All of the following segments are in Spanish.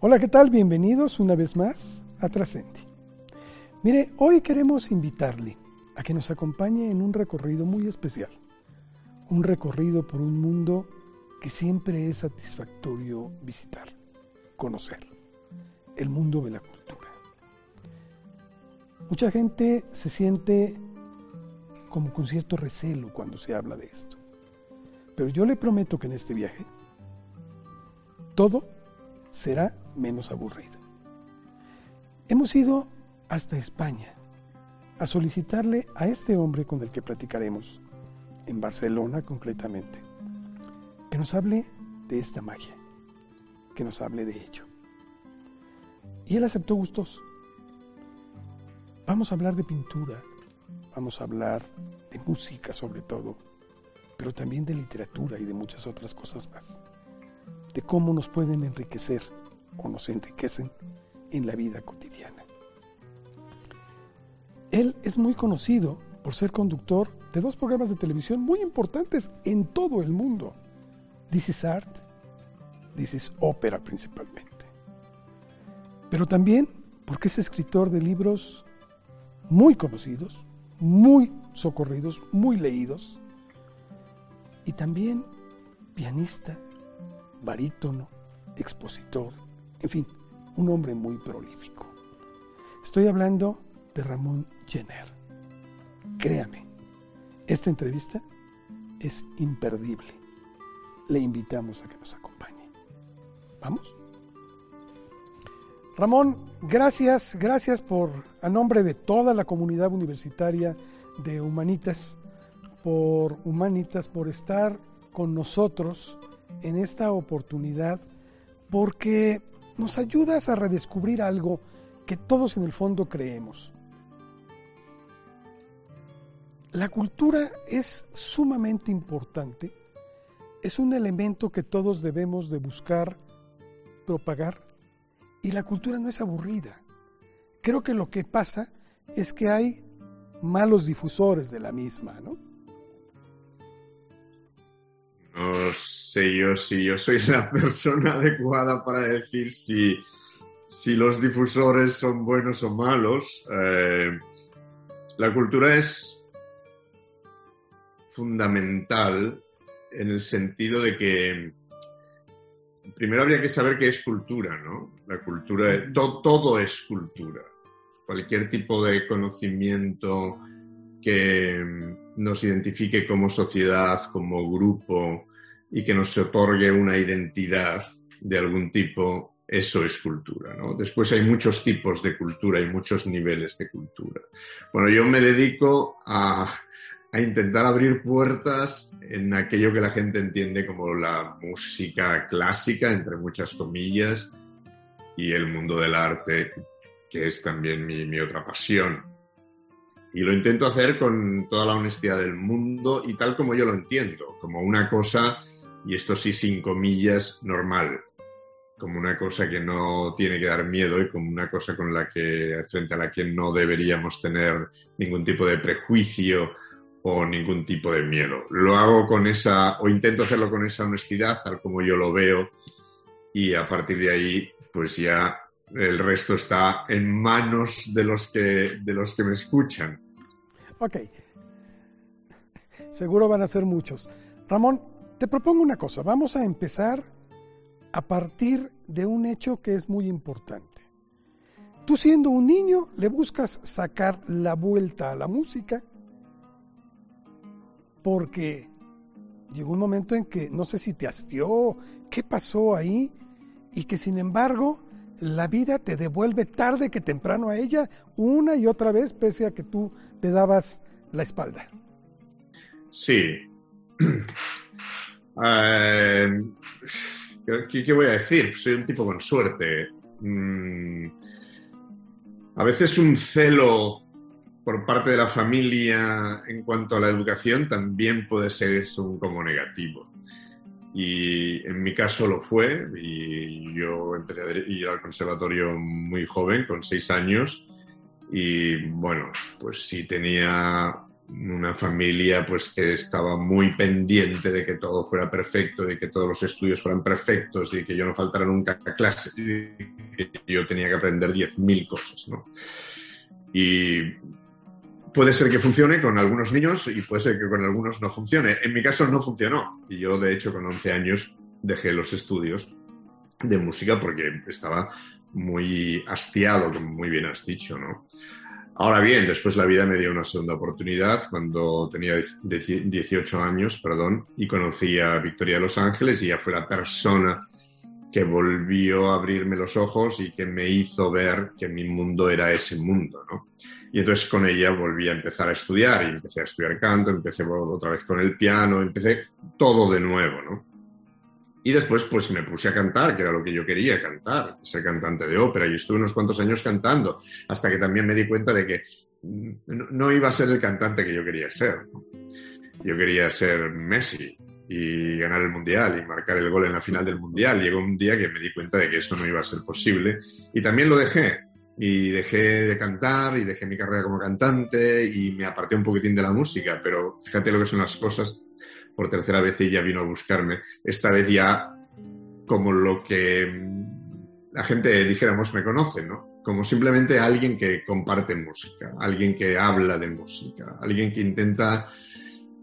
Hola, ¿qué tal? Bienvenidos una vez más a Trascendi. Mire, hoy queremos invitarle a que nos acompañe en un recorrido muy especial. Un recorrido por un mundo que siempre es satisfactorio visitar, conocer. El mundo de la cultura. Mucha gente se siente como con cierto recelo cuando se habla de esto. Pero yo le prometo que en este viaje todo será menos aburrido. Hemos ido hasta España a solicitarle a este hombre con el que platicaremos, en Barcelona concretamente, que nos hable de esta magia, que nos hable de ello. Y él aceptó gustoso. Vamos a hablar de pintura, vamos a hablar de música sobre todo, pero también de literatura y de muchas otras cosas más, de cómo nos pueden enriquecer o nos enriquecen en la vida cotidiana. Él es muy conocido por ser conductor de dos programas de televisión muy importantes en todo el mundo. This is Art, This is Ópera principalmente. Pero también porque es escritor de libros muy conocidos, muy socorridos, muy leídos, y también pianista, barítono, expositor, en fin, un hombre muy prolífico. Estoy hablando de Ramón Jenner. Créame, esta entrevista es imperdible. Le invitamos a que nos acompañe. ¿Vamos? Ramón, gracias, gracias por, a nombre de toda la comunidad universitaria de Humanitas, por Humanitas, por estar con nosotros en esta oportunidad, porque nos ayudas a redescubrir algo que todos en el fondo creemos. La cultura es sumamente importante, es un elemento que todos debemos de buscar propagar y la cultura no es aburrida. Creo que lo que pasa es que hay malos difusores de la misma, ¿no? No sé yo si yo soy la persona adecuada para decir si, si los difusores son buenos o malos. Eh, la cultura es fundamental en el sentido de que primero habría que saber qué es cultura, ¿no? La cultura, todo es cultura. Cualquier tipo de conocimiento que nos identifique como sociedad, como grupo, y que nos otorgue una identidad de algún tipo, eso es cultura. ¿no? Después hay muchos tipos de cultura, hay muchos niveles de cultura. Bueno, yo me dedico a, a intentar abrir puertas en aquello que la gente entiende como la música clásica, entre muchas comillas, y el mundo del arte, que es también mi, mi otra pasión. Y lo intento hacer con toda la honestidad del mundo y tal como yo lo entiendo, como una cosa y esto sí sin comillas, normal, como una cosa que no tiene que dar miedo y como una cosa con la que, frente a la que no deberíamos tener ningún tipo de prejuicio o ningún tipo de miedo. Lo hago con esa, o intento hacerlo con esa honestidad, tal como yo lo veo, y a partir de ahí, pues ya el resto está en manos de los que, de los que me escuchan. Ok. Seguro van a ser muchos. Ramón, te propongo una cosa, vamos a empezar a partir de un hecho que es muy importante. Tú siendo un niño le buscas sacar la vuelta a la música porque llegó un momento en que no sé si te hastió, qué pasó ahí, y que sin embargo la vida te devuelve tarde que temprano a ella una y otra vez pese a que tú le dabas la espalda. Sí. Eh, ¿qué, voy a decir? Soy un tipo con suerte. Mm, a veces un celo por parte de la familia en cuanto a la educación también puede ser como negativo. Y en mi caso lo fue, y yo empecé a ir al conservatorio muy joven, con seis años, y bueno, pues sí tenía una familia pues que estaba muy pendiente de que todo fuera perfecto, de que todos los estudios fueran perfectos y que yo no faltara nunca a clase, y que yo tenía que aprender 10.000 cosas, ¿no? Y puede ser que funcione con algunos niños y puede ser que con algunos no funcione. En mi caso no funcionó y yo de hecho con 11 años dejé los estudios de música porque estaba muy hastiado, como muy bien has dicho, ¿no? Ahora bien, después la vida me dio una segunda oportunidad cuando tenía 18 años, perdón, y conocí a Victoria de Los Ángeles y ya fue la persona que volvió a abrirme los ojos y que me hizo ver que mi mundo era ese mundo, ¿no? Y entonces con ella volví a empezar a estudiar y empecé a estudiar canto, empecé otra vez con el piano, empecé todo de nuevo, ¿no? Y después pues me puse a cantar, que era lo que yo quería, cantar, ser cantante de ópera. Y estuve unos cuantos años cantando, hasta que también me di cuenta de que no, iba a ser el cantante que yo quería ser. Yo quería ser Messi y ganar el Mundial y marcar el gol en la final del Mundial. Llegó un día que me di cuenta de que eso no iba a ser posible y también lo dejé. Y dejé de cantar y dejé mi carrera como cantante y me aparté un poquitín de la música, pero fíjate lo que son las cosas por tercera vez ella vino a buscarme. Esta vez ya como lo que la gente, dijéramos, me conoce, ¿no? Como simplemente alguien que comparte música, alguien que habla de música, alguien que intenta,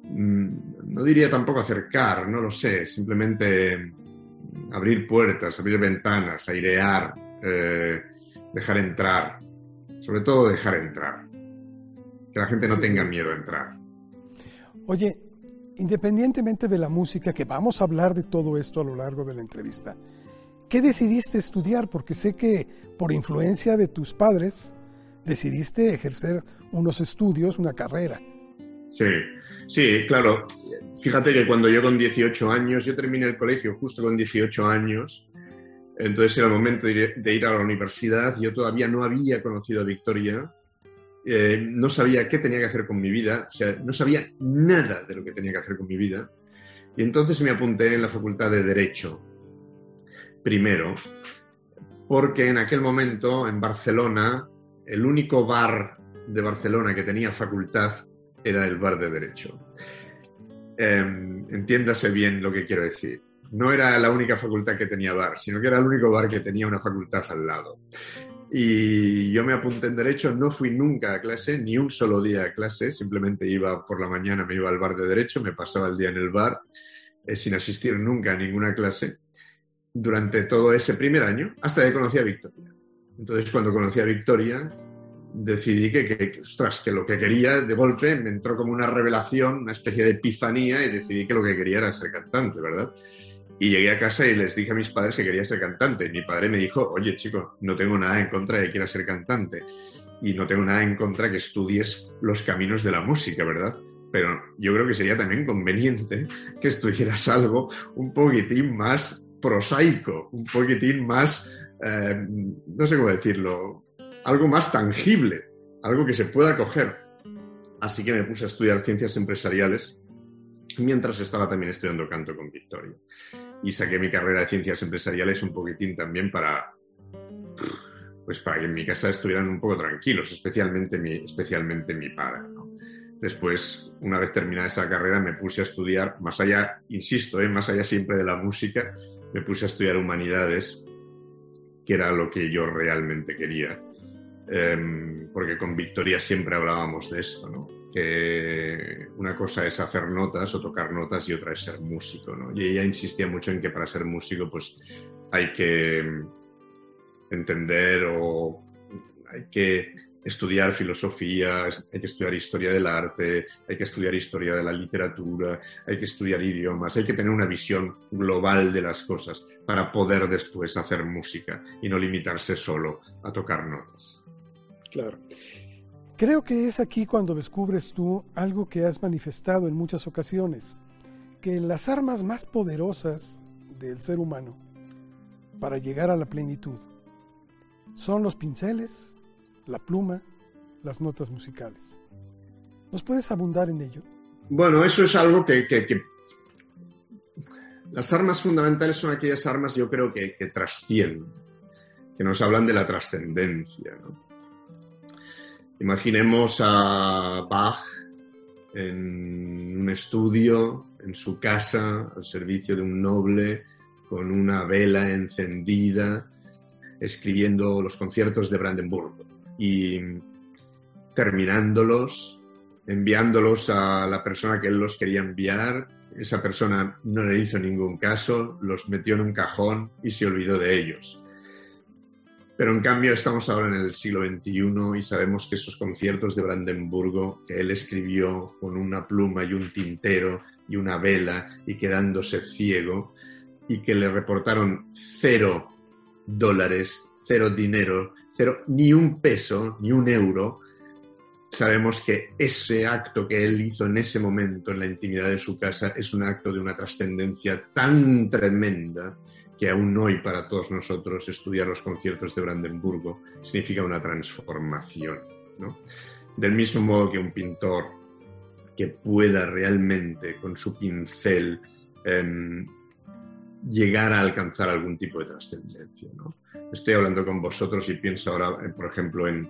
mm, no diría tampoco acercar, no lo sé, simplemente abrir puertas, abrir ventanas, airear, eh, dejar entrar, sobre todo dejar entrar, que la gente no tenga miedo a entrar. Oye, Independientemente de la música, que vamos a hablar de todo esto a lo largo de la entrevista, ¿qué decidiste estudiar? Porque sé que por influencia de tus padres decidiste ejercer unos estudios, una carrera. Sí, sí, claro. Fíjate que cuando yo con 18 años, yo terminé el colegio justo con 18 años, entonces era el momento de ir a la universidad, yo todavía no había conocido a Victoria, eh, no sabía qué tenía que hacer con mi vida, o sea, no sabía nada de lo que tenía que hacer con mi vida. Y entonces me apunté en la Facultad de Derecho, primero, porque en aquel momento en Barcelona, el único bar de Barcelona que tenía facultad era el bar de Derecho. Em, entiéndase bien lo que quiero decir. No era la única facultad que tenía bar, sino que era el único bar que tenía una facultad al lado. Y yo me apunté en Derecho, no fui nunca a clase, ni un solo día a clase, simplemente iba por la mañana, me iba al bar de Derecho, me pasaba el día en el bar, eh, sin asistir nunca a ninguna clase, durante todo ese primer año, hasta que conocí a Victoria. Entonces, cuando conocí a Victoria, decidí que, que, ostras, que lo que quería, de golpe, me entró como una revelación, una especie de epifanía, y decidí que lo que quería era ser cantante, ¿verdad? Y llegué a casa y les dije a mis padres que quería ser cantante. Mi padre me dijo, oye chico, no tengo nada en contra de que quieras ser cantante y no tengo nada en contra de que estudies los caminos de la música, ¿verdad? Pero yo creo que sería también conveniente que estudiaras algo un poquitín más prosaico, un poquitín más, eh, no sé cómo decirlo, algo más tangible, algo que se pueda coger. Así que me puse a estudiar ciencias empresariales mientras estaba también estudiando canto con Victoria y saqué mi carrera de ciencias empresariales un poquitín también para, pues para que en mi casa estuvieran un poco tranquilos, especialmente mi, especialmente mi padre. Después, una vez terminada esa carrera, me puse a estudiar, más allá, insisto, ¿eh? más allá siempre de la música, me puse a estudiar humanidades, que era lo que yo realmente quería. Em, porque con Victoria siempre hablábamos de esto, ¿no? Que una cosa es hacer notas o tocar notas y otra es ser músico, ¿no? Y ella insistía mucho en que para ser músico pues hay que entender o hay que estudiar filosofía, hay que estudiar historia del arte, hay que estudiar historia de la literatura, hay que estudiar idiomas, hay que tener una visión global de las cosas para poder después hacer música y no limitarse solo a tocar notas. Claro. Creo que es aquí cuando descubres tú algo que has manifestado en muchas ocasiones, que las armas más poderosas del ser humano para llegar a la plenitud son los pinceles, la pluma, las notas musicales. ¿Nos puedes abundar en ello? Bueno, eso es algo que, Las armas fundamentales son aquellas armas, yo creo, que, que trascienden, que nos hablan de la trascendencia. ¿no? Imaginemos a Bach en un estudio, en su casa, al servicio de un noble, con una vela encendida, escribiendo los conciertos de Brandenburgo y terminándolos, enviándolos a la persona que él los quería enviar. Esa persona no le hizo ningún caso, los metió en un cajón y se olvidó de ellos. Pero en cambio estamos ahora en el siglo XXI y sabemos que esos conciertos de Brandenburgo que él escribió con una pluma y un tintero y una vela y quedándose ciego y que le reportaron cero dólares, cero dinero, cero, ni un peso, ni un euro, sabemos que ese acto que él hizo en ese momento en la intimidad de su casa es un acto de una trascendencia tan tremenda que aún hoy para todos nosotros estudiar los conciertos de Brandenburgo significa una transformación. Del mismo modo que un pintor que pueda realmente con su pincel em, llegar a alcanzar algún tipo de trascendencia. Estoy hablando con vosotros y pienso ahora, eh, por ejemplo, en,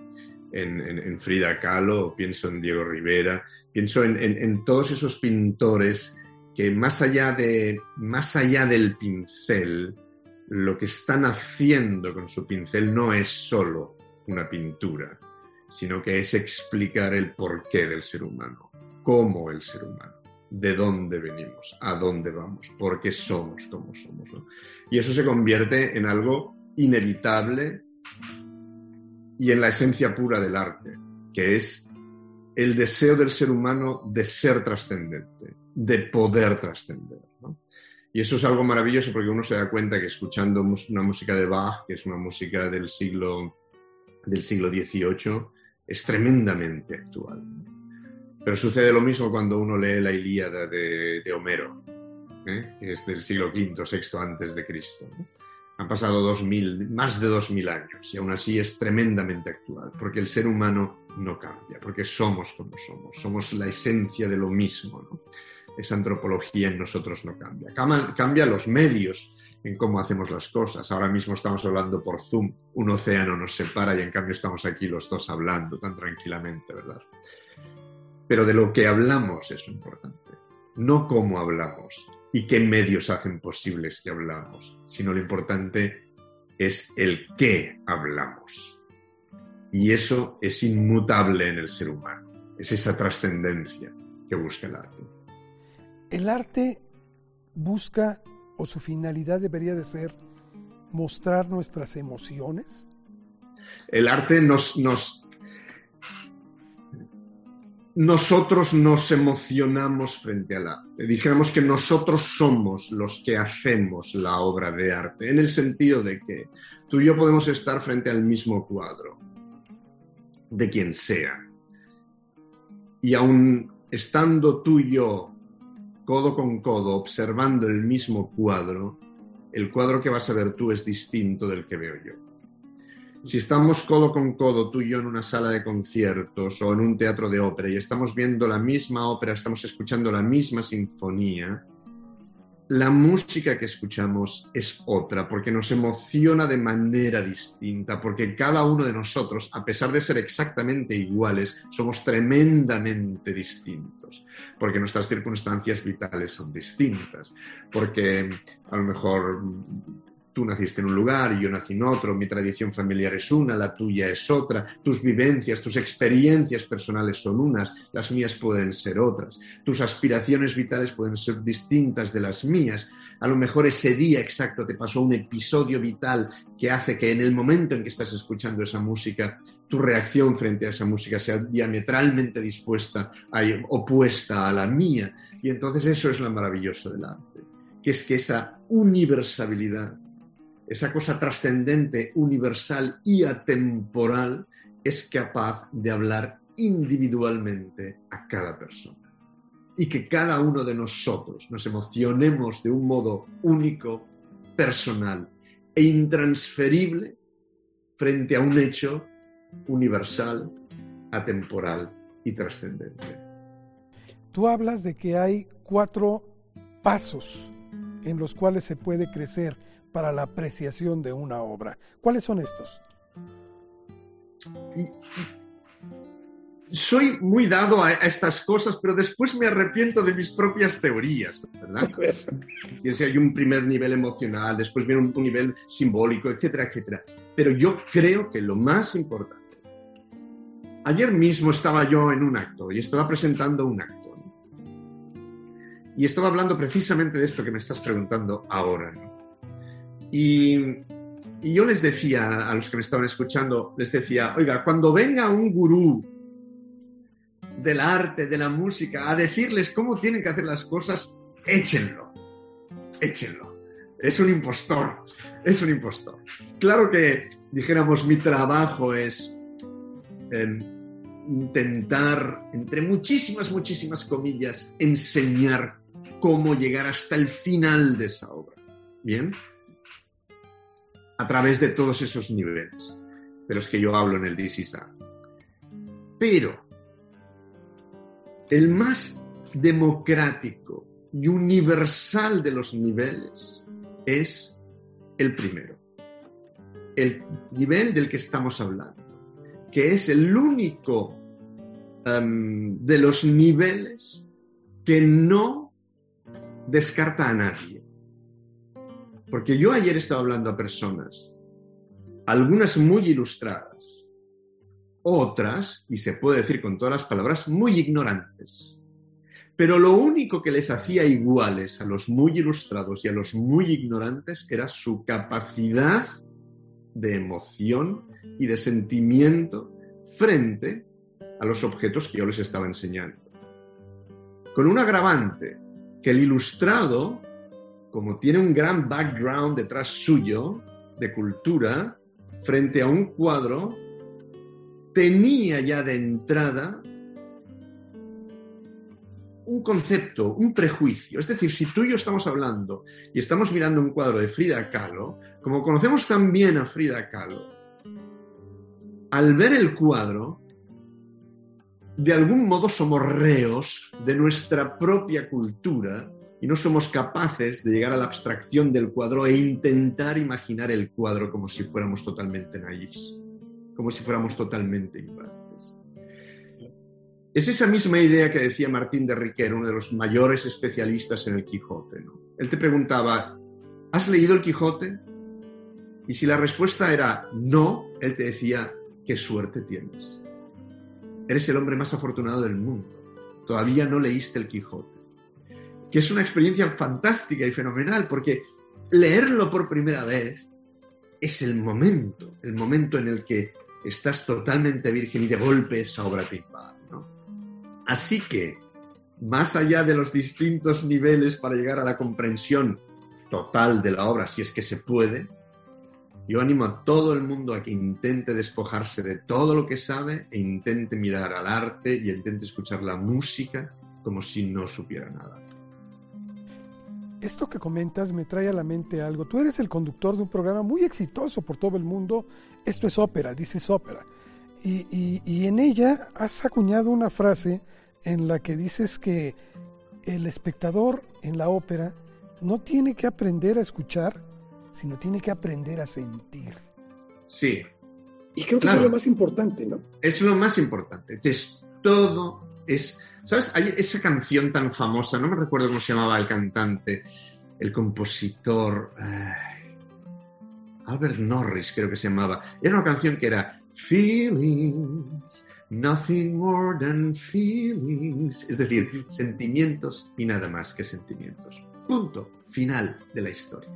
en, Frida Kahlo, pienso en Diego Rivera, pienso en, todos esos pintores que más allá, de, más allá del pincel, lo que están haciendo con su pincel no es solo una pintura, sino que es explicar el porqué del ser humano, cómo el ser humano, de dónde venimos, a dónde vamos, por qué somos como somos. Y eso se convierte en algo inevitable y en la esencia pura del arte, que es el deseo del ser humano de ser trascendente, de poder trascender. Y eso es algo maravilloso porque uno se da cuenta que escuchando una música de Bach, que es una música del siglo, del siglo XVIII, es tremendamente actual. Pero sucede lo mismo cuando uno lee la Ilíada de, Homero, ¿eh? que es del siglo V, VI antes de Cristo. Han pasado dos mil, más de dos mil años y aún así es tremendamente actual, porque el ser humano no cambia, porque somos como somos, somos la esencia de lo mismo. Esa antropología en nosotros no cambia. Cambia los medios en cómo hacemos las cosas. Ahora mismo estamos hablando por Zoom, un océano nos separa y en cambio estamos aquí los dos hablando tan tranquilamente, ¿verdad? Pero de lo que hablamos es lo importante, no cómo hablamos y qué medios hacen posibles que hablamos, sino lo importante es el qué hablamos. Y eso es inmutable en el ser humano, es esa trascendencia que busca el arte. El arte busca o su finalidad debería de ser mostrar nuestras emociones. El arte nos, nos nosotros nos emocionamos frente al arte. Dijéramos que nosotros somos los que hacemos la obra de arte, en el sentido de que tú y yo podemos estar frente al mismo cuadro, de quien sea, y aun estando tú y yo codo con codo, observando el mismo cuadro, el cuadro que vas a ver tú es distinto del que veo yo. Si estamos codo con codo tú y yo en una sala de conciertos o en un teatro de ópera y estamos viendo la misma ópera, estamos escuchando la misma sinfonía, la música que escuchamos es otra, porque nos emociona de manera distinta, porque cada uno de nosotros, a pesar de ser exactamente iguales, somos tremendamente distintos, porque nuestras circunstancias vitales son distintas, porque a lo mejor tú naciste en un lugar y yo nací en otro, mi tradición familiar es una, la tuya es otra, tus vivencias, tus experiencias personales son unas, las mías pueden ser otras, tus aspiraciones vitales pueden ser distintas de las mías. A lo mejor ese día exacto te pasó un episodio vital que hace que en el momento en que estás escuchando esa música, tu reacción frente a esa música sea diametralmente dispuesta, opuesta a la mía. Y entonces eso es lo maravilloso del arte, que es que esa universalidad esa cosa trascendente, universal y atemporal, es capaz de hablar individualmente a cada persona. Y que cada uno de nosotros nos emocionemos de un modo único, personal e intransferible frente a un hecho universal, atemporal y trascendente. Tú hablas de que hay cuatro pasos en los cuales se puede crecer para la apreciación de una obra. ¿Cuáles son estos? soy muy dado a, estas cosas, pero después me arrepiento de mis propias teorías, ¿verdad? Y si hay un primer nivel emocional, después viene un, nivel simbólico, etcétera, etcétera. Pero yo creo que lo más importante. Ayer mismo estaba yo en un acto y estaba presentando un acto. Y estaba hablando precisamente de esto que me estás preguntando ahora. Y, yo les decía a los que me estaban escuchando, les decía, oiga, cuando venga un gurú del arte, de la música, a decirles cómo tienen que hacer las cosas, échenlo, échenlo. Es un impostor, es un impostor. Claro que, dijéramos, mi trabajo es em, intentar, entre muchísimas, muchísimas comillas, enseñar cómo llegar hasta el final de esa obra. ¿Bien? A través de todos esos niveles de los que yo hablo en el DCSA. Pero el más democrático y universal de los niveles es el primero. El nivel del que estamos hablando, que es el único em, de los niveles que no descarta a nadie. Porque yo ayer estaba hablando a personas, algunas muy ilustradas, otras, y se puede decir con todas las palabras, muy ignorantes. Pero lo único que les hacía iguales a los muy ilustrados y a los muy ignorantes era su capacidad de emoción y de sentimiento frente a los objetos que yo les estaba enseñando. Con un agravante, que el ilustrado, como tiene un gran background detrás suyo de cultura, frente a un cuadro, tenía ya de entrada un concepto, un prejuicio. Es decir, si tú y yo estamos hablando y estamos mirando un cuadro de Frida Kahlo, como conocemos también a Frida Kahlo, al ver el cuadro, de algún modo somos reos de nuestra propia cultura no somos capaces de llegar a la abstracción del cuadro e intentar imaginar el cuadro como si fuéramos totalmente naifs como si fuéramos totalmente ignorantes. Es esa misma idea que decía Martín de Riquer, uno de los mayores especialistas en el Quijote. Él te preguntaba, ¿has leído el Quijote? Y si la respuesta era no, él te decía, qué suerte tienes. Eres el hombre más afortunado del mundo. Todavía no leíste el Quijote. Es una experiencia fantástica y fenomenal, porque leerlo por primera vez es el momento, el momento en el que estás totalmente virgen y de golpe esa obra te ¿no? Así que, más allá de los distintos niveles para llegar a la comprensión total de la obra, si es que se puede, yo animo a todo el mundo a que intente despojarse de todo lo que sabe e intente mirar al arte y intente escuchar la música como si no supiera nada. Esto que comentas me trae a la mente algo. Tú eres el conductor de un programa muy exitoso por todo el mundo. Esto es ópera, dices ópera. Y, en ella has acuñado una frase en la que dices que el espectador en la ópera no tiene que aprender a escuchar, sino tiene que aprender a sentir. Sí. Y creo que es lo más importante, ¿no? Es lo más importante. Es todo, es ¿Sabes? Hay esa canción tan famosa, no me recuerdo cómo se llamaba el cantante, el compositor. Albert Norris, creo que se llamaba. Era una canción que era Feelings, nothing more than feelings. Es decir, sentimientos y nada más que sentimientos. Punto final de la historia.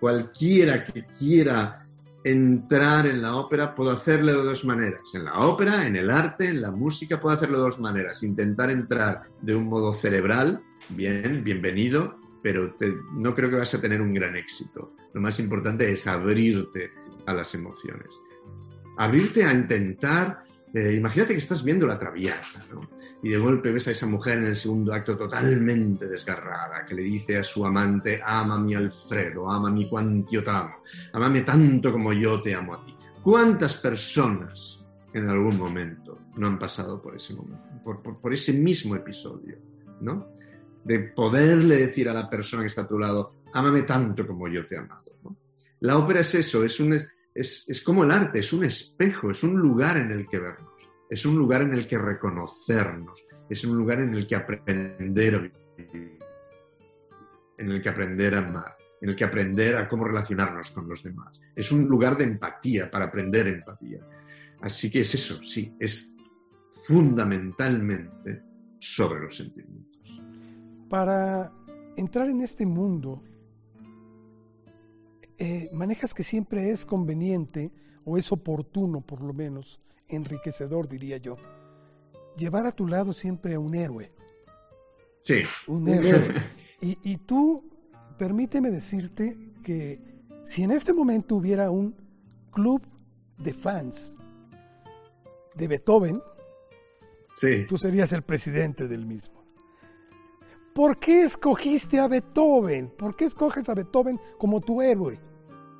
Cualquiera que quiera entrar en la ópera, puedo hacerlo de dos maneras. En la ópera, en el arte, en la música, puedo hacerlo de dos maneras. Intentar entrar de un modo cerebral, bien, bienvenido, pero no creo que vas a tener un gran éxito. Lo más importante es abrirte a las emociones. Abrirte a intentar, eh, imagínate que estás viendo la traviata, ¿no? y de golpe ves a esa mujer en el segundo acto totalmente desgarrada, que le dice a su amante, ama mi Alfredo, ama mi cuantio te amo, amame tanto como yo te amo a ti. ¿Cuántas personas en algún momento no han pasado por ese momento, por, ese mismo episodio, ¿no? De poderle decir a la persona que está a tu lado, ámame tanto como yo te he amado. La ópera es eso, es, un, es, es como el arte, es un espejo, es un lugar en el que vernos es un lugar en el que reconocernos, es un lugar en el que aprender a vivir, en el que aprender a amar, en el que aprender a cómo relacionarnos con los demás. Es un lugar de empatía, para aprender empatía. Así que es eso, sí, es fundamentalmente sobre los sentimientos. Para entrar en este mundo, eh, manejas que siempre es conveniente o es oportuno, por lo menos, enriquecedor, diría yo, llevar a tu lado siempre a un héroe. Sí. Un héroe. y, y tú, permíteme decirte que si en este momento hubiera un club de fans de Beethoven, sí. tú serías el presidente del mismo. ¿Por qué escogiste a Beethoven? ¿Por qué escoges a Beethoven como tu héroe?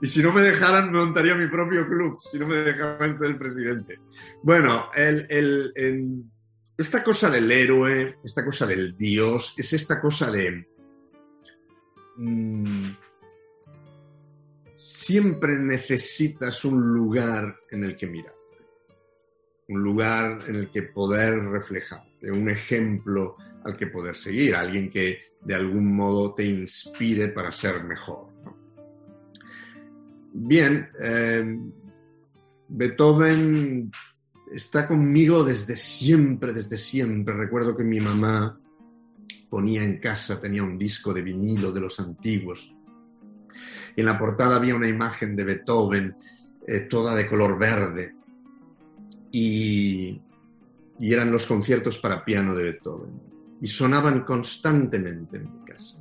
Y si no me dejaran, montaría mi propio club, si no me dejaran ser el presidente. Bueno, esta cosa del héroe, esta cosa del dios, es esta cosa de... Mmm, siempre necesitas un lugar en el que mirar, un lugar en el que poder reflejarte, un ejemplo al que poder seguir, alguien que de algún modo te inspire para ser mejor. Bien, eh, Beethoven está conmigo desde siempre, desde siempre. Recuerdo que mi mamá ponía en casa, tenía un disco de vinilo de los antiguos. Y en la portada había una imagen de Beethoven, eh, toda de color verde. Y, eran los conciertos para piano de Beethoven. Y sonaban constantemente en mi casa.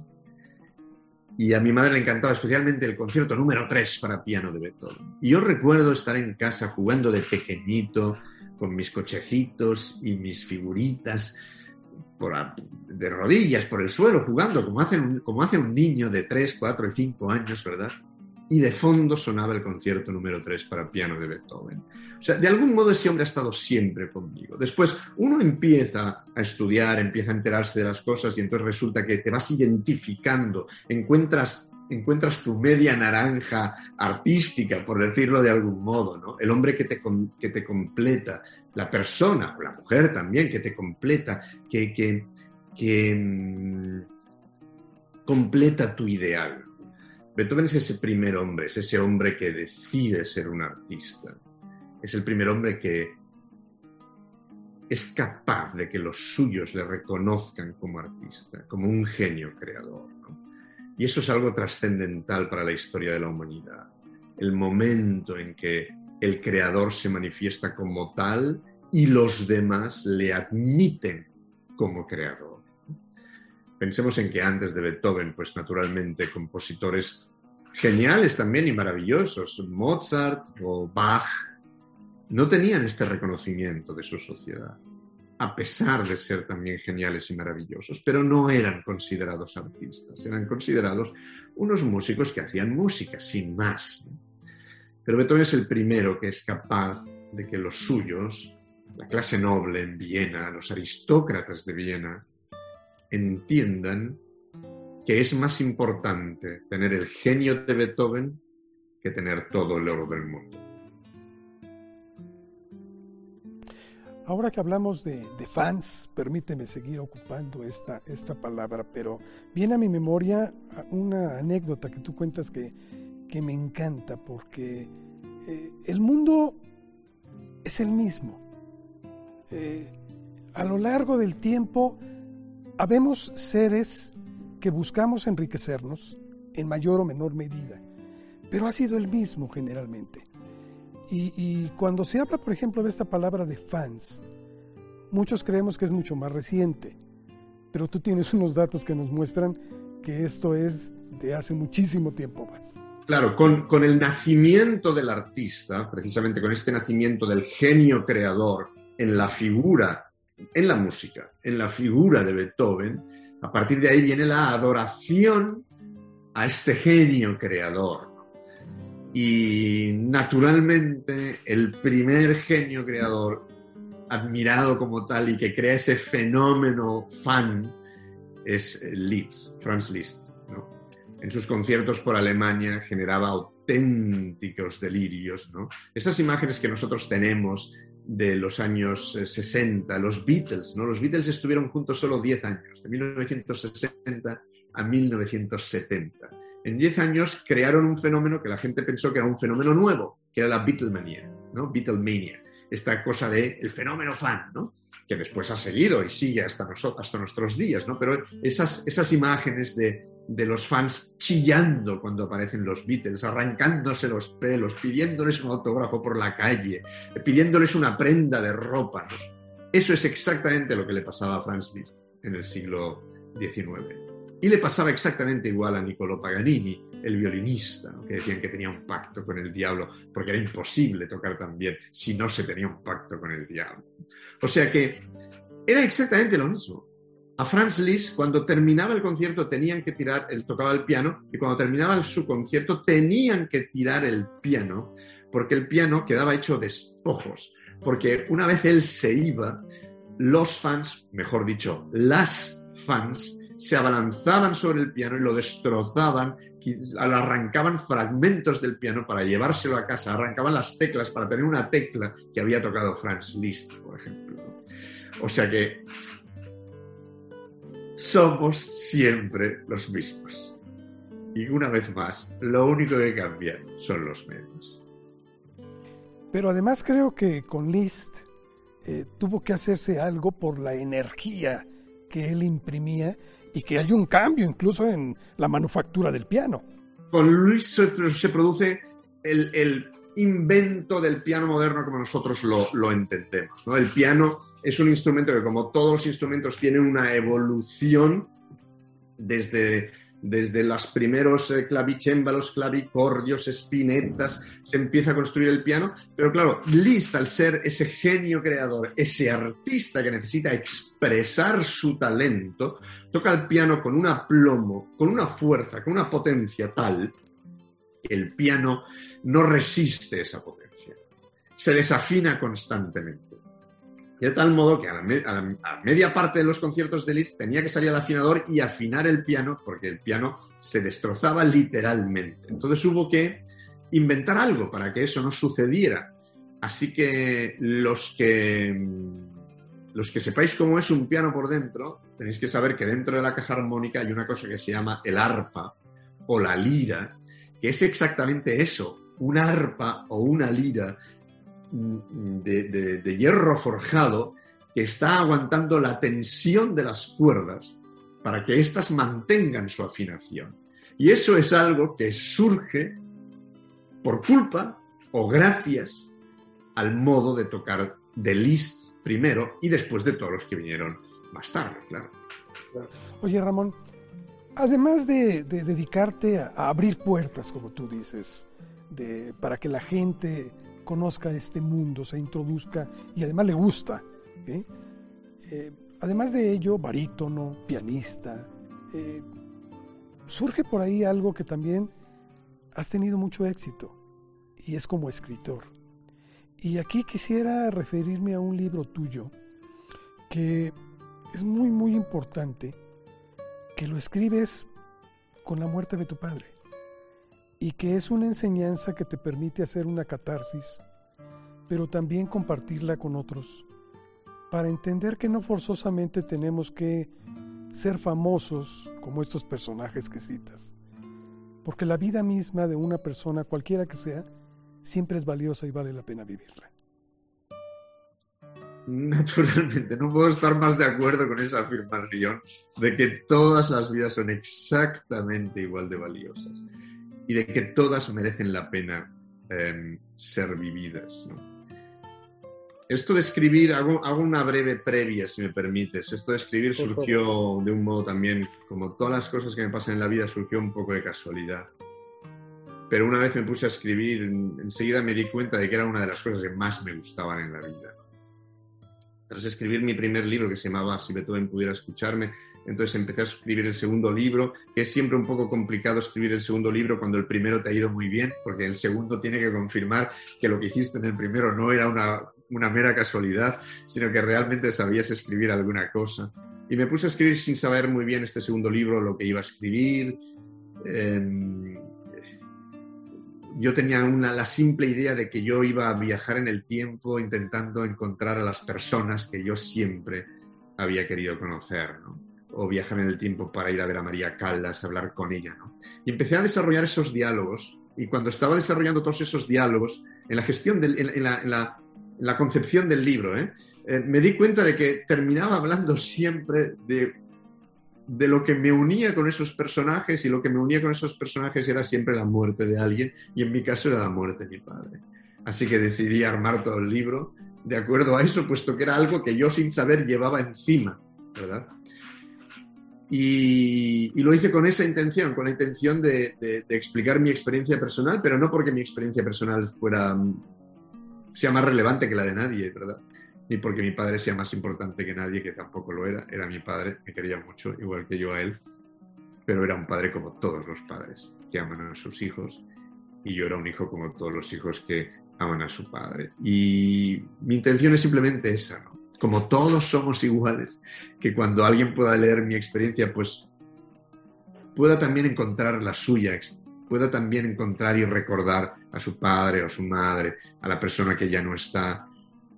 Y a mi madre le encantaba especialmente el concierto número 3 para piano de Beethoven. Y yo recuerdo estar en casa jugando de pequeñito con mis cochecitos y mis figuritas de rodillas por el suelo jugando como hace, un, como hace un niño de 3, 4 y 5 años, ¿verdad? Y de fondo sonaba el concierto número 3 para piano de Beethoven. O sea, de algún modo ese hombre ha estado siempre conmigo. Después uno empieza a estudiar, empieza a enterarse de las cosas y entonces resulta que te vas identificando, encuentras, encuentras tu media naranja artística, por decirlo de algún modo, ¿no? El hombre que te, que te completa, la persona, o la mujer también, que te completa, que, que, que mmm, completa tu ideal. Beethoven es ese primer hombre, es ese hombre que decide ser un artista. Es el primer hombre que es capaz de que los suyos le reconozcan como artista, como un genio creador. Y eso es algo trascendental para la historia de la humanidad. El momento en que el creador se manifiesta como tal y los demás le admiten como creador. Pensemos en que antes de Beethoven, pues naturalmente compositores geniales también y maravillosos, Mozart o Bach, no tenían este reconocimiento de su sociedad, a pesar de ser también geniales y maravillosos, pero no eran considerados artistas, eran considerados unos músicos que hacían música, sin más. Pero Beethoven es el primero que es capaz de que los suyos, la clase noble en Viena, los aristócratas de Viena, entiendan que es más importante tener el genio de Beethoven que tener todo el oro del mundo. Ahora que hablamos de, fans, permíteme seguir ocupando esta, esta palabra, pero viene a mi memoria una anécdota que tú cuentas que, que me encanta, porque eh, el mundo es el mismo. Eh, a lo largo del tiempo, habemos seres que buscamos enriquecernos en mayor o menor medida, pero ha sido el mismo generalmente. Y, cuando se habla, por ejemplo, de esta palabra de fans, muchos creemos que es mucho más reciente, pero tú tienes unos datos que nos muestran que esto es de hace muchísimo tiempo más. Claro, con, con el nacimiento del artista, precisamente con este nacimiento del genio creador en la figura, en la música, en la figura de Beethoven, a partir de ahí viene la adoración a este genio creador. Y naturalmente el primer genio creador, admirado como tal y que crea ese fenómeno fan, es Liszt, Franz Liszt. En sus conciertos por Alemania generaba auténticos delirios. Esas imágenes que nosotros tenemos de los años 60, los Beatles, ¿no? Los Beatles estuvieron juntos solo 10 años, de 1960 a 1970. En 10 años crearon un fenómeno que la gente pensó que era un fenómeno nuevo, que era la Beatlemania, ¿no? Beatlemania, esta cosa de el fenómeno fan, ¿no? que después ha seguido y sigue hasta, hasta nuestros días, ¿no? Pero esas, esas imágenes de, de los fans chillando cuando aparecen los Beatles, arrancándose los pelos, pidiéndoles un autógrafo por la calle, pidiéndoles una prenda de ropa. Eso es exactamente lo que le pasaba a Franz Liszt en el siglo XIX. Y le pasaba exactamente igual a Niccolò Paganini, el violinista, que decían que tenía un pacto con el diablo, porque era imposible tocar tan bien si no se tenía un pacto con el diablo. O sea que era exactamente lo mismo. A Franz Liszt, cuando terminaba el concierto, tenían que tirar, él tocaba el piano, y cuando terminaba su concierto, tenían que tirar el piano, porque el piano quedaba hecho de despojos. Porque una vez él se iba, los fans, mejor dicho, las fans, se abalanzaban sobre el piano y lo destrozaban, arrancaban fragmentos del piano para llevárselo a casa, arrancaban las teclas para tener una tecla que había tocado Franz Liszt, por ejemplo. O sea que somos siempre los mismos. Y una vez más, lo único que cambia son los medios. Pero además creo que con Liszt eh, tuvo que hacerse algo por la energía que él imprimía y que hay un cambio incluso en la manufactura del piano. Con Liszt se, produce el, invento del piano moderno como nosotros lo, lo entendemos. ¿no? El piano es un instrumento que, como todos los instrumentos, tiene una evolución desde, desde los primeros eh, clavicémbalos, clavicordios, espinetas, se empieza a construir el piano. Pero claro, Liszt, al ser ese genio creador, ese artista que necesita expresar su talento, toca el piano con un aplomo, con una fuerza, con una potencia tal que el piano no resiste esa potencia. Se desafina constantemente. De tal modo que a la, media parte de los conciertos de Liszt tenía que salir al afinador y afinar el piano, porque el piano se destrozaba literalmente. Entonces hubo que inventar algo para que eso no sucediera. Así que los que los que sepáis cómo es un piano por dentro, tenéis que saber que dentro de la caja armónica hay una cosa que se llama el arpa o la lira, que es exactamente eso, un arpa o una lira de, hierro forjado que está aguantando la tensión de las cuerdas para que éstas mantengan su afinación. Y eso es algo que surge por culpa o gracias al modo de tocar de Liszt primero y después de todos los que vinieron más tarde, claro. Oye, Ramón, además de, dedicarte a, abrir puertas, como tú dices, de, para que la gente conozca este mundo, se introduzca y además le gusta. Eh, además de ello, barítono, pianista, eh, surge por ahí algo que también has tenido mucho éxito y es como escritor. Y aquí quisiera referirme a un libro tuyo que es muy, muy importante, que lo escribes con la muerte de tu padre y que es una enseñanza que te permite hacer una catarsis, pero también compartirla con otros, para entender que no forzosamente tenemos que ser famosos como estos personajes que citas, porque la vida misma de una persona, cualquiera que sea, siempre es valiosa y vale la pena vivirla. Naturalmente, no puedo estar más de acuerdo con esa afirmación de que todas las vidas son exactamente igual de valiosas y de que todas merecen la pena em, ser vividas. Esto de escribir, hago, hago, una breve previa, si me permites. Esto de escribir surgió de un modo también, como todas las cosas que me pasan en la vida, surgió un poco de casualidad. Pero una vez me puse a escribir, enseguida me di cuenta de que era una de las cosas que más me gustaban en la vida. Tras escribir mi primer libro, que se llamaba Si Beethoven pudiera escucharme, entonces empecé a escribir el segundo libro, que es siempre un poco complicado escribir el segundo libro cuando el primero te ha ido muy bien, porque el segundo tiene que confirmar que lo que hiciste en el primero no era una, una mera casualidad, sino que realmente sabías escribir alguna cosa. Y me puse a escribir sin saber muy bien este segundo libro, lo que iba a escribir. Em, yo tenía una, la simple idea de que yo iba a viajar en el tiempo intentando encontrar a las personas que yo siempre había querido conocer, ¿no? o viajar en el tiempo para ir a ver a María Callas, hablar con ella. Y empecé a desarrollar esos diálogos y cuando estaba desarrollando todos esos diálogos, en la gestión, del, en, la, en, la, concepción del libro, ¿eh? Eh, me di cuenta de que terminaba hablando siempre de, de lo que me unía con esos personajes y lo que me unía con esos personajes era siempre la muerte de alguien y en mi caso era la muerte de mi padre. Así que decidí armar todo el libro de acuerdo a eso, puesto que era algo que yo sin saber llevaba encima, ¿verdad? Y, y, lo hice con esa intención, con la intención de, de, explicar mi experiencia personal, pero no porque mi experiencia personal fuera, sea más relevante que la de nadie, ¿verdad? Ni porque mi padre sea más importante que nadie, que tampoco lo era. Era mi padre, me quería mucho, igual que yo a él, pero era un padre como todos los padres, que aman a sus hijos, y yo era un hijo como todos los hijos que aman a su padre. Y mi intención es simplemente esa, como todos somos iguales, que cuando alguien pueda leer mi experiencia, pues pueda también encontrar la suya, pueda también encontrar y recordar a su padre o su madre, a la persona que ya no está,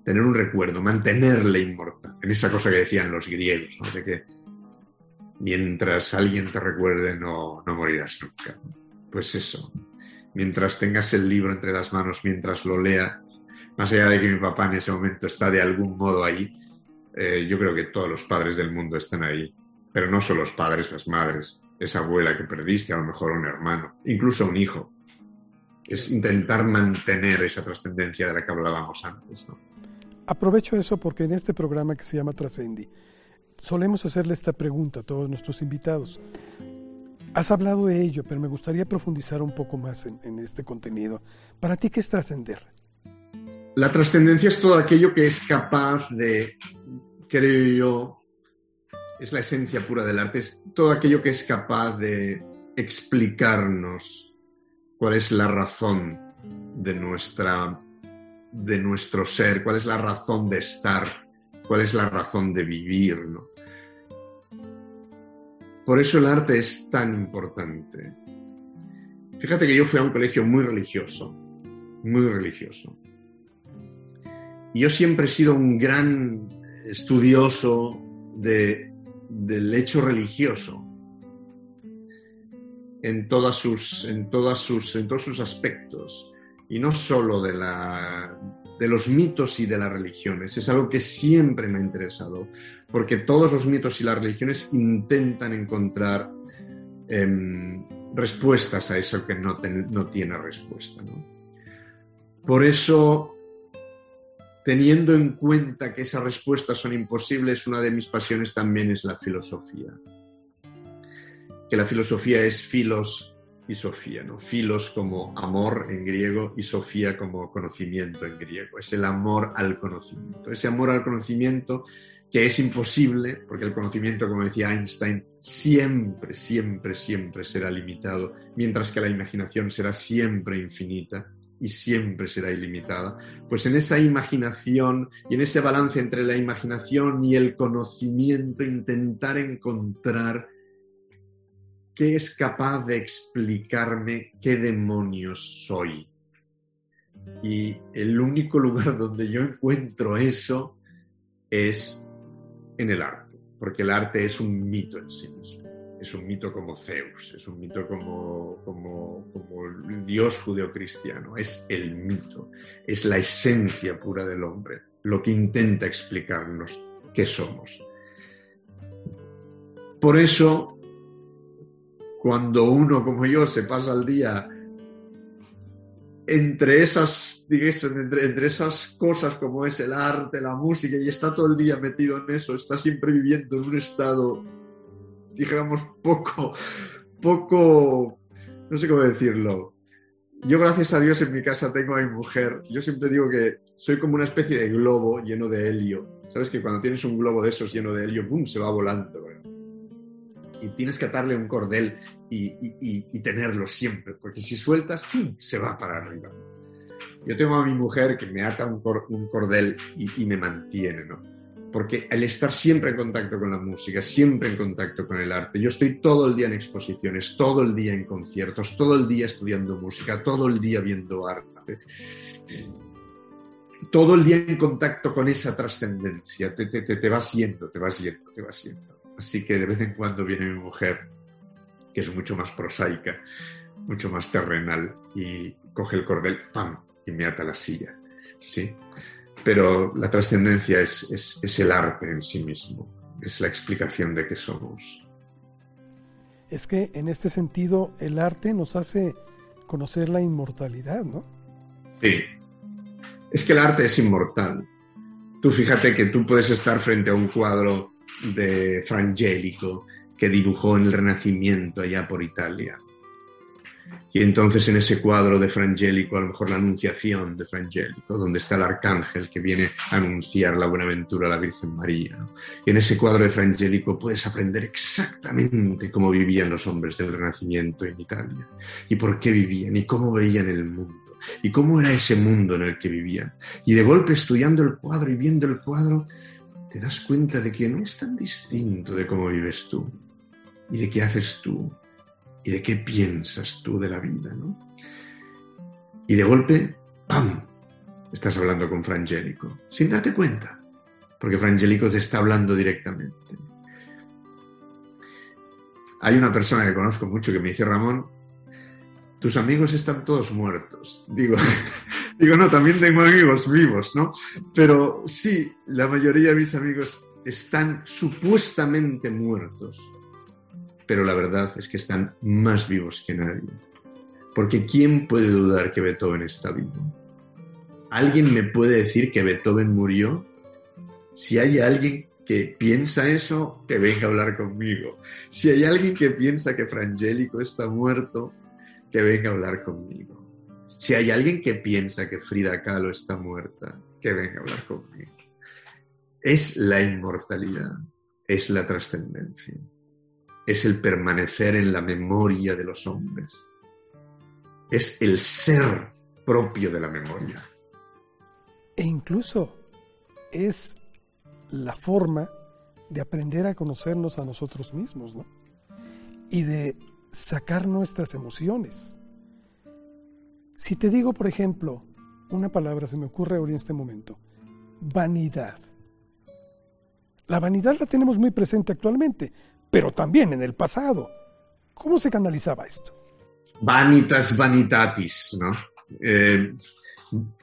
tener un recuerdo, mantenerle inmortal, en esa cosa que decían los griegos, de que mientras alguien te recuerde no, no morirás nunca. Pues eso, mientras tengas el libro entre las manos, mientras lo lea, más allá de que mi papá en ese momento está de algún modo ahí, eh, yo creo que todos los padres del mundo están ahí, pero no solo los padres, las madres, esa abuela que perdiste, a lo mejor un hermano, incluso un hijo. Es intentar mantener esa trascendencia de la que hablábamos antes. ¿no? Aprovecho eso porque en este programa que se llama Trascendi, solemos hacerle esta pregunta a todos nuestros invitados. Has hablado de ello, pero me gustaría profundizar un poco más en, este contenido. ¿Para ti qué es trascender? La trascendencia es todo aquello que es capaz de, creo yo, es la esencia pura del arte, es todo aquello que es capaz de explicarnos cuál es la razón de, nuestra, de nuestro ser, cuál es la razón de estar, cuál es la razón de vivir. ¿no? Por eso el arte es tan importante. Fíjate que yo fui a un colegio muy religioso, muy religioso. Y yo siempre he sido un gran estudioso de, del hecho religioso en, todas sus, en, todas sus, en todos sus aspectos, y no solo de, la, de los mitos y de las religiones. Es algo que siempre me ha interesado, porque todos los mitos y las religiones intentan encontrar eh, respuestas a eso que no, ten, no tiene respuesta. ¿no? Por eso teniendo en cuenta que esas respuestas son imposibles, una de mis pasiones también es la filosofía. Que la filosofía es filos y sofía, ¿no? Filos como amor en griego y sofía como conocimiento en griego. Es el amor al conocimiento. Ese amor al conocimiento que es imposible, porque el conocimiento, como decía Einstein, siempre, siempre, siempre será limitado, mientras que la imaginación será siempre infinita y siempre será ilimitada. Pues en esa imaginación y en ese balance entre la imaginación y el conocimiento, intentar encontrar qué es capaz de explicarme qué demonios soy. Y el único lugar donde yo encuentro eso es en el arte, porque el arte es un mito en sí mismo es un mito como Zeus, es un mito como, como, como el dios judeocristiano, es el mito, es la esencia pura del hombre, lo que intenta explicarnos qué somos. Por eso, cuando uno como yo se pasa el día entre esas, digamos, entre, esas cosas como es el arte, la música, y está todo el día metido en eso, está siempre viviendo en un estado dijéramos, poco, poco, no sé cómo decirlo. Yo, gracias a Dios, en mi casa tengo a mi mujer. Yo siempre digo que soy como una especie de globo lleno de helio. ¿Sabes que cuando tienes un globo de esos lleno de helio, ¡pum!, se va volando. Y tienes que atarle un cordel y, y, y, tenerlo siempre, porque si sueltas, ¡pum!, se va para arriba. Yo tengo a mi mujer que me ata un, cor, un cordel y, me mantiene, ¿no? porque el estar siempre en contacto con la música, siempre en contacto con el arte, yo estoy todo el día en exposiciones, todo el día en conciertos, todo el día estudiando música, todo el día viendo arte, todo el día en contacto con esa trascendencia, te, te, te, te vas yendo, te vas yendo, te vas yendo. Así que de vez en cuando viene mi mujer, que es mucho más prosaica, mucho más terrenal, y coge el cordel, ¡pam! y me ata la silla. ¿sí? Pero la trascendencia es, es, es el arte en sí mismo, es la explicación de qué somos. Es que en este sentido el arte nos hace conocer la inmortalidad, ¿no? Sí. Es que el arte es inmortal. Tú fíjate que tú puedes estar frente a un cuadro de Frangélico que dibujó en el Renacimiento allá por Italia. Y entonces en ese cuadro de Frangélico, a lo mejor la Anunciación de Frangélico, donde está el arcángel que viene a anunciar la buenaventura a la Virgen María. Y en ese cuadro de Frangélico puedes aprender exactamente cómo vivían los hombres del Renacimiento en Italia, y por qué vivían, y cómo veían el mundo, y cómo era ese mundo en el que vivían. Y de golpe estudiando el cuadro y viendo el cuadro, te das cuenta de que no es tan distinto de cómo vives tú, y de qué haces tú, y de qué piensas tú de la vida, ¿no? Y de golpe, ¡pam! Estás hablando con Frangélico, sin darte cuenta, porque Frangélico te está hablando directamente. Hay una persona que conozco mucho que me dice, Ramón, tus amigos están todos muertos. Digo, digo, no, también tengo amigos vivos, ¿no? Pero sí, la mayoría de mis amigos están supuestamente muertos pero la verdad es que están más vivos que nadie. Porque ¿quién puede dudar que Beethoven está vivo? ¿Alguien me puede decir que Beethoven murió? Si hay alguien que piensa eso, que venga a hablar conmigo. Si hay alguien que piensa que Frangélico está muerto, que venga a hablar conmigo. Si hay alguien que piensa que Frida Kahlo está muerta, que venga a hablar conmigo. Es la inmortalidad, es la trascendencia es el permanecer en la memoria de los hombres. Es el ser propio de la memoria. E incluso es la forma de aprender a conocernos a nosotros mismos, ¿no? Y de sacar nuestras emociones. Si te digo, por ejemplo, una palabra se me ocurre ahora en este momento, vanidad. La vanidad la tenemos muy presente actualmente, pero también en el pasado. ¿Cómo se canalizaba esto? Vanitas vanitatis, ¿no? Eh,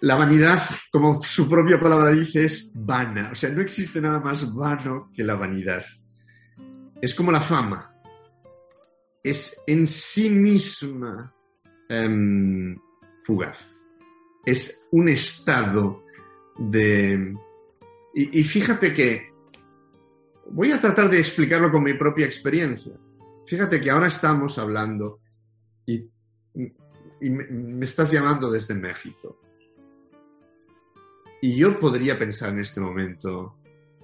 la vanidad, como su propia palabra dice, es vana. O sea, no existe nada más vano que la vanidad. Es como la fama. Es en sí misma um, fugaz. Es un estado de... Y, fíjate que Voy a tratar de explicarlo con mi propia experiencia. Fíjate que ahora estamos hablando y, me estás llamando desde México. Y yo podría pensar en este momento,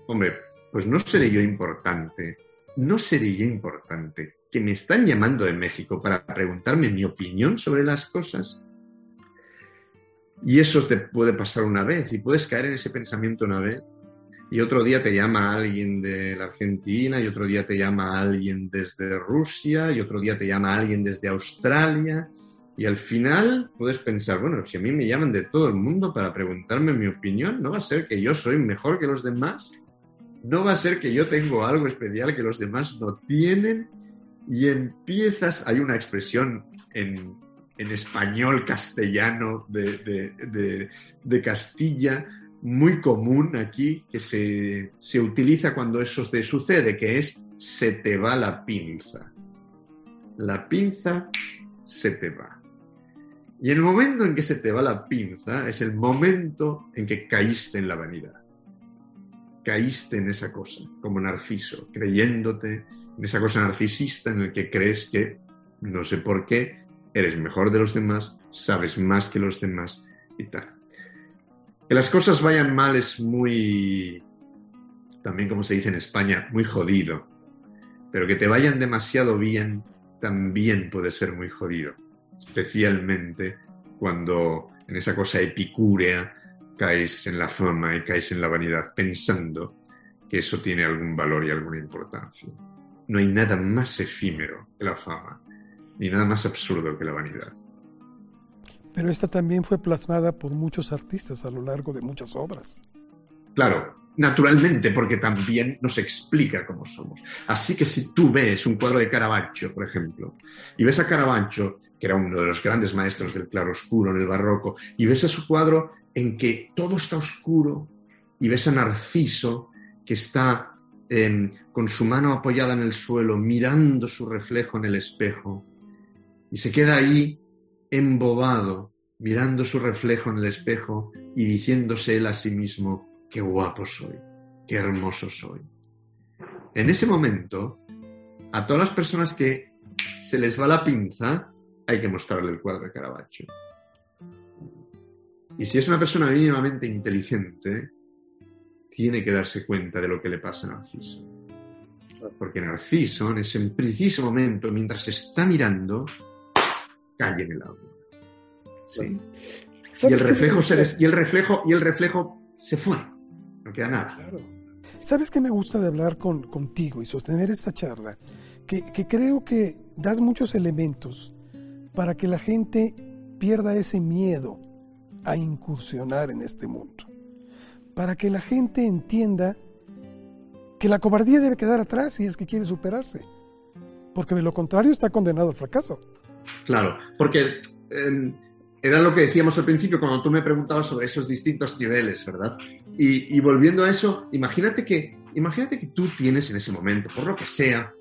hombre, pues no seré yo importante, no seré yo importante, que me están llamando de México para preguntarme mi opinión sobre las cosas. Y eso te puede pasar una vez y puedes caer en ese pensamiento una vez y otro día te llama alguien de la Argentina, y otro día te llama alguien desde Rusia, y otro día te llama alguien desde Australia, y al final puedes pensar, bueno, si a mí me llaman de todo el mundo para preguntarme mi opinión, ¿no va a ser que yo soy mejor que los demás? ¿No va a ser que yo tengo algo especial que los demás no tienen? Y empiezas, hay una expresión en, en español castellano de, de, de, Castilla, muy común aquí que se, se, utiliza cuando eso te sucede, que es se te va la pinza. La pinza se te va. Y el momento en que se te va la pinza es el momento en que caíste en la vanidad. Caíste en esa cosa, como Narciso, creyéndote en esa cosa narcisista en el que crees que, no sé por qué, eres mejor de los demás, sabes más que los demás y tal. Que las cosas vayan mal es muy, también como se dice en España, muy jodido. Pero que te vayan demasiado bien también puede ser muy jodido. Especialmente cuando en esa cosa epicúrea caes en la fama y caes en la vanidad pensando que eso tiene algún valor y alguna importancia. No hay nada más efímero que la fama, ni nada más absurdo que la vanidad. Pero esta también fue plasmada por muchos artistas a lo largo de muchas obras. Claro, naturalmente, porque también nos explica cómo somos. Así que si tú ves un cuadro de Caravaggio, por ejemplo, y ves a Caravaggio, que era uno de los grandes maestros del claroscuro en el barroco, y ves a su cuadro en que todo está oscuro, y ves a Narciso, que está em, con su mano apoyada en el suelo, mirando su reflejo en el espejo, y se queda ahí embobado, mirando su reflejo en el espejo y diciéndose él a sí mismo, qué guapo soy, qué hermoso soy. En ese momento, a todas las personas que se les va la pinza, hay que mostrarle el cuadro de Caravaggio. Y si es una persona mínimamente inteligente, tiene que darse cuenta de lo que le pasa a Narciso. Porque Narciso, en ese preciso momento, mientras está mirando, cae en el agua. ¿Sí? Y el, reflejo se y el reflejo y el reflejo se fue. No queda nada. ¿Sabes qué me gusta de hablar con, contigo y sostener esta charla? Que, que creo que das muchos elementos para que la gente pierda ese miedo a incursionar en este mundo. Para que la gente entienda que la cobardía debe quedar atrás si es que quiere superarse. Porque de lo contrario está condenado al fracaso. Claro, porque em, era lo que decíamos al principio cuando tú me preguntabas sobre esos distintos niveles, ¿verdad? Y, volviendo a eso, imagínate que, imagínate que tú tienes en ese momento, por lo que sea,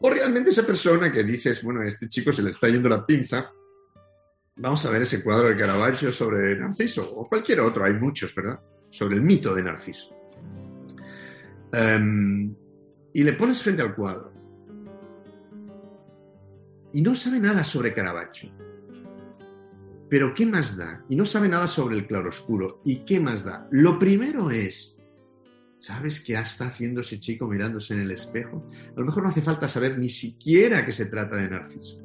o realmente esa persona que dices, bueno, a este chico se le está yendo la pinza, vamos a ver ese cuadro de Caravaggio sobre Narciso, o cualquier otro, hay muchos, ¿verdad? Sobre el mito de Narciso. Em, y le pones frente al cuadro y no sabe nada sobre Caravaggio. Pero ¿qué más da? Y no sabe nada sobre el claroscuro. ¿Y qué más da? Lo primero es, ¿sabes qué está haciendo ese chico mirándose en el espejo? A lo mejor no hace falta saber ni siquiera que se trata de Narciso.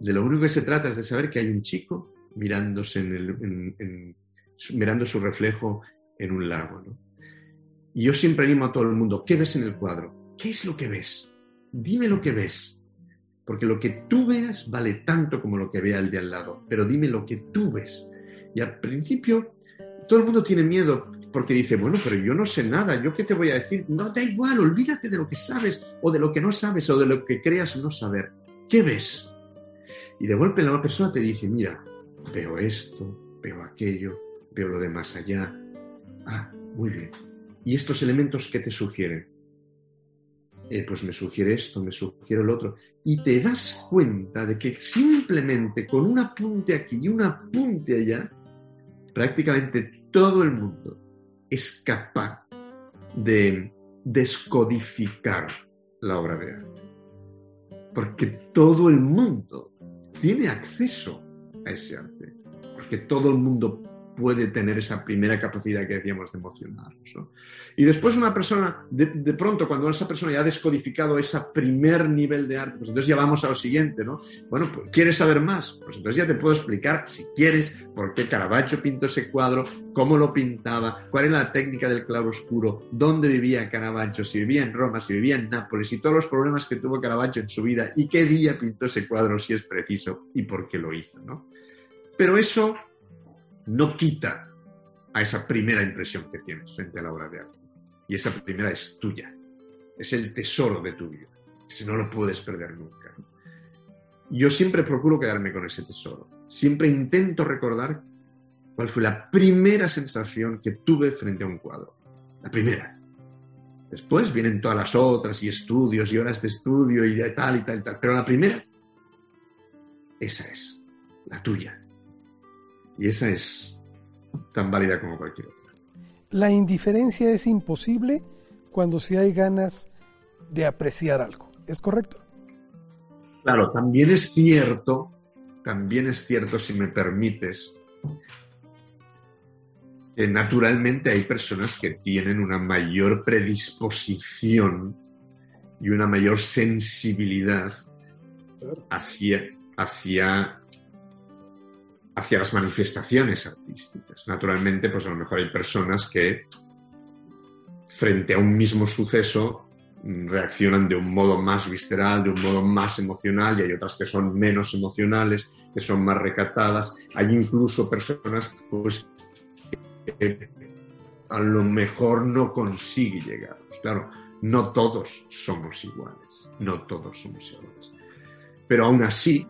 De lo único que se trata es de saber que hay un chico mirándose en el, mirando su reflejo en un lago. Y yo siempre animo a todo el mundo, ¿qué ves en el cuadro? ¿Qué es lo que ves? Dime lo que ves. Porque lo que tú veas vale tanto como lo que vea el de al lado. Pero dime lo que tú ves. Y al principio todo el mundo tiene miedo porque dice, bueno, pero yo no sé nada, ¿yo qué te voy a decir? No, da igual, olvídate de lo que sabes o de lo que no sabes o de lo que creas no saber. ¿Qué ves? Y de golpe la otra persona te dice, mira, veo esto, veo aquello, veo lo de más allá. Ah, muy bien. ¿Y estos elementos qué te sugieren? Eh, pues me sugiere esto, me sugiere el otro. Y te das cuenta de que simplemente con un apunte aquí y un apunte allá, prácticamente todo el mundo es capaz de descodificar la obra de arte. Porque todo el mundo tiene acceso a ese arte. Porque todo el mundo puede tener esa primera capacidad que decíamos de emocionarnos. Y después una persona, de, pronto, cuando esa persona ya ha descodificado ese primer nivel de arte, pues entonces ya vamos a lo siguiente, ¿no? Bueno, pues, ¿quieres saber más? Pues entonces ya te puedo explicar, si quieres, por qué Caravaggio pintó ese cuadro, cómo lo pintaba, cuál era la técnica del claro oscuro, dónde vivía Caravaggio, si vivía en Roma, si vivía en Nápoles, y todos los problemas que tuvo Caravaggio en su vida, y qué día pintó ese cuadro, si es preciso, y por qué lo hizo, ¿no? Pero eso no quita a esa primera impresión que tienes frente a la obra de arte. Y esa primera es tuya, es el tesoro de tu vida, si no lo puedes perder nunca. Yo siempre procuro quedarme con ese tesoro, siempre intento recordar cuál fue la primera sensación que tuve frente a un cuadro, la primera. Después vienen todas las otras y estudios y horas de estudio y de tal y tal y tal, pero la primera, esa es, la tuya. Y esa es tan válida como cualquier otra. La indiferencia es imposible cuando si hay ganas de apreciar algo. ¿Es correcto? Claro, también es cierto, también es cierto, si me permites, que naturalmente hay personas que tienen una mayor predisposición y una mayor sensibilidad hacia, hacia hacia las manifestaciones artísticas. Naturalmente, pues a lo mejor hay personas que frente a un mismo suceso mm, reaccionan de un modo más visceral, de un modo más emocional, y hay otras que son menos emocionales, que son más recatadas. Hay incluso personas pues, que a lo mejor no consigue llegar. Claro, no todos somos iguales, no todos somos iguales. Pero aún así,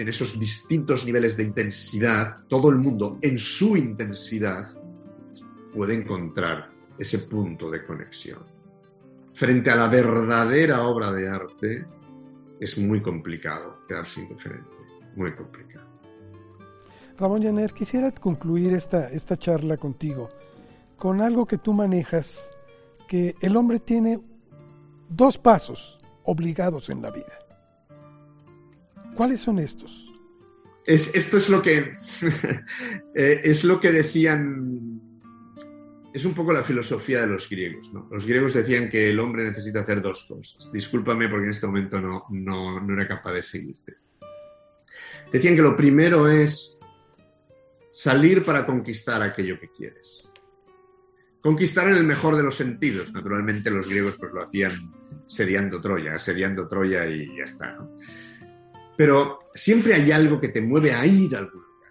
en esos distintos niveles de intensidad, todo el mundo en su intensidad puede encontrar ese punto de conexión. Frente a la verdadera obra de arte, es muy complicado quedarse indiferente, muy complicado. Ramón Llaner, quisiera concluir esta, esta charla contigo con algo que tú manejas, que el hombre tiene dos pasos obligados en la vida. ¿Cuáles son estos? Es, esto es lo que eh, es lo que decían. Es un poco la filosofía de los griegos. Los griegos decían que el hombre necesita hacer dos cosas. Discúlpame porque en este momento no, no, no era capaz de seguirte. Decían que lo primero es salir para conquistar aquello que quieres. Conquistar en el mejor de los sentidos. Naturalmente los griegos pues lo hacían sediando Troya, sediando Troya y ya está. Pero siempre hay algo que te mueve a ir a algún lugar,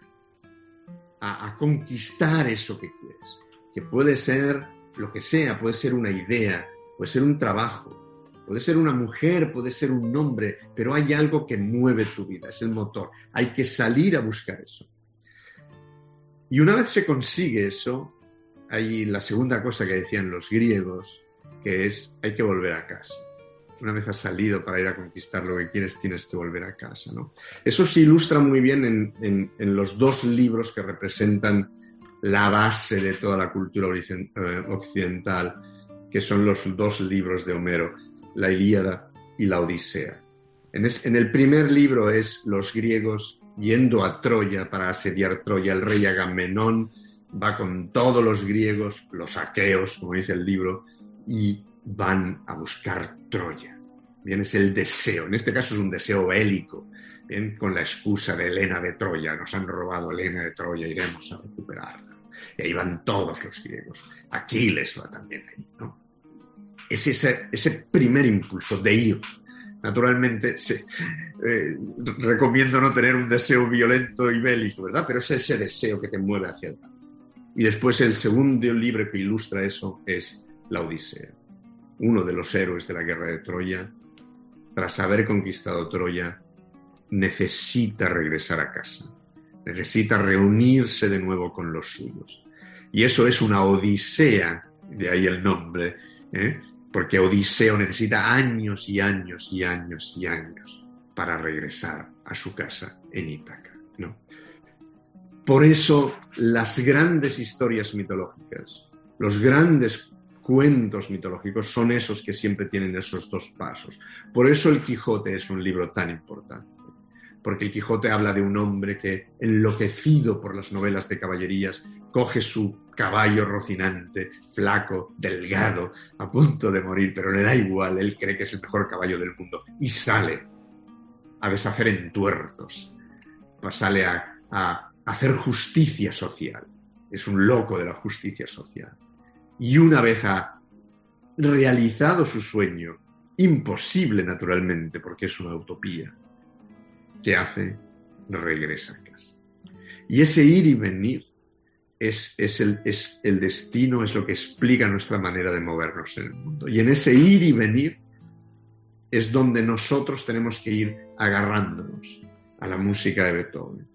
a, conquistar eso que quieres, que puede ser lo que sea, puede ser una idea, puede ser un trabajo, puede ser una mujer, puede ser un nombre, pero hay algo que mueve tu vida, es el motor. Hay que salir a buscar eso. Y una vez se consigue eso, hay la segunda cosa que decían los griegos, que es hay que volver a casa una vez has salido para ir a conquistar lo que quieres, tienes que volver a casa. ¿no? Eso se ilustra muy bien en, los dos libros que representan la base de toda la cultura eh, occidental, que son los dos libros de Homero, la Ilíada y la Odisea. En, en el primer libro es los griegos yendo a Troya para asediar Troya. El rey Agamenón va con todos los griegos, los aqueos, como dice el libro, y van a buscar Troya. Bien, es el deseo, en este caso es un deseo bélico, bien, con la excusa de Helena de Troya, nos han robado Helena de Troya, iremos a recuperarla. Y ahí van todos los griegos. Aquiles va también ahí, ¿no? Es ese, ese primer impulso de ir. Naturalmente, eh, recomiendo no tener un deseo violento y bélico, ¿verdad? Pero es ese deseo que te mueve hacia adelante. Y después el segundo libro que ilustra eso es la Odisea uno de los héroes de la guerra de Troya, tras haber conquistado Troya, necesita regresar a casa, necesita reunirse de nuevo con los suyos. Y eso es una odisea, de ahí el nombre, ¿eh? porque Odiseo necesita años y años y años y años para regresar a su casa en Ítaca. ¿no? Por eso las grandes historias mitológicas, los grandes cuentos mitológicos son esos que siempre tienen esos dos pasos. Por eso el Quijote es un libro tan importante, porque el Quijote habla de un hombre que, enloquecido por las novelas de caballerías, coge su caballo rocinante, flaco, delgado, a punto de morir, pero le da igual, él cree que es el mejor caballo del mundo, y sale a deshacer entuertos, sale a, a hacer justicia social. Es un loco de la justicia social y una vez ha realizado su sueño, imposible naturalmente, porque es una utopía, ¿qué hace? Regresa a casa. Y ese ir y venir es, el, es el destino, es lo que explica nuestra manera de movernos en el mundo. Y en ese ir y venir es donde nosotros tenemos que ir agarrándonos a la música de Beethoven,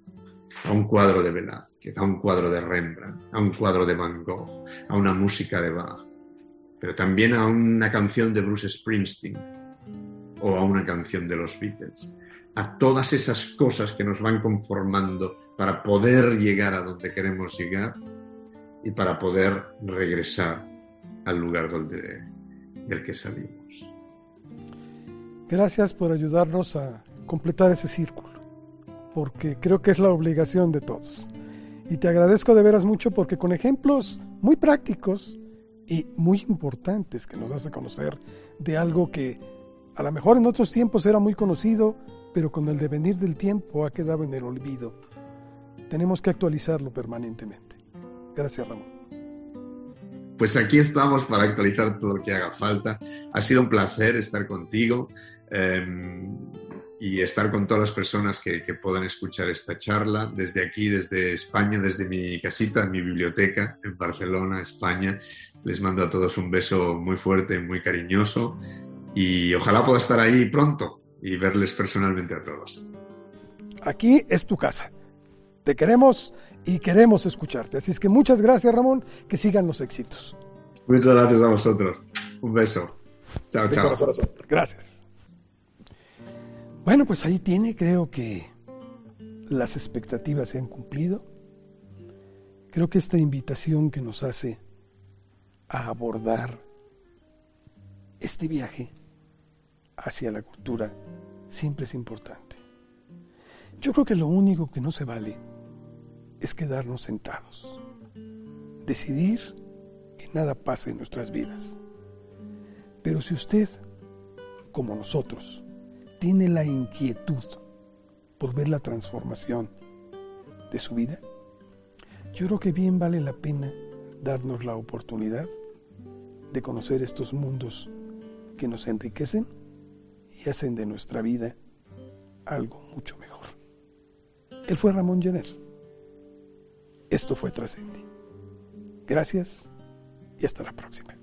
a un cuadro de Velázquez, a un cuadro de Rembrandt, a un cuadro de Van Gogh, a una música de Bach, pero también a una canción de Bruce Springsteen o a una canción de los Beatles, a todas esas cosas que nos van conformando para poder llegar a donde queremos llegar y para poder regresar al lugar donde, del que salimos. Gracias por ayudarnos a completar ese círculo porque creo que es la obligación de todos. Y te agradezco de veras mucho porque con ejemplos muy prácticos y muy importantes que nos hace conocer de algo que a lo mejor en otros tiempos era muy conocido, pero con el devenir del tiempo ha quedado en el olvido. Tenemos que actualizarlo permanentemente. Gracias, Ramón. pues aquí estamos para actualizar todo lo que haga falta. Ha sido un placer estar contigo em, y estar con todas las personas que, que, puedan escuchar esta charla desde aquí, desde España, desde mi casita, mi biblioteca en Barcelona, España. Les mando a todos un beso muy fuerte, muy cariñoso y ojalá pueda estar ahí pronto y verles personalmente a todos. Aquí es tu casa. Te queremos y queremos escucharte. Así es que muchas gracias, Ramón. Que sigan los éxitos. Muchas gracias a vosotros. Un beso. Chao, chao. Gracias. Bueno, pues ahí tiene, creo que las expectativas se han cumplido. Creo que esta invitación que nos hace a abordar este viaje hacia la cultura siempre es importante. Yo creo que lo único que no se vale es quedarnos sentados, decidir que nada pase en nuestras vidas. Pero si usted, como nosotros, tiene la inquietud por ver la transformación de su vida, yo creo que bien vale la pena darnos la oportunidad de conocer estos mundos que nos enriquecen y hacen de nuestra vida algo mucho mejor. Él fue Ramón Jenner. Esto fue Trascendi. Gracias y hasta la próxima.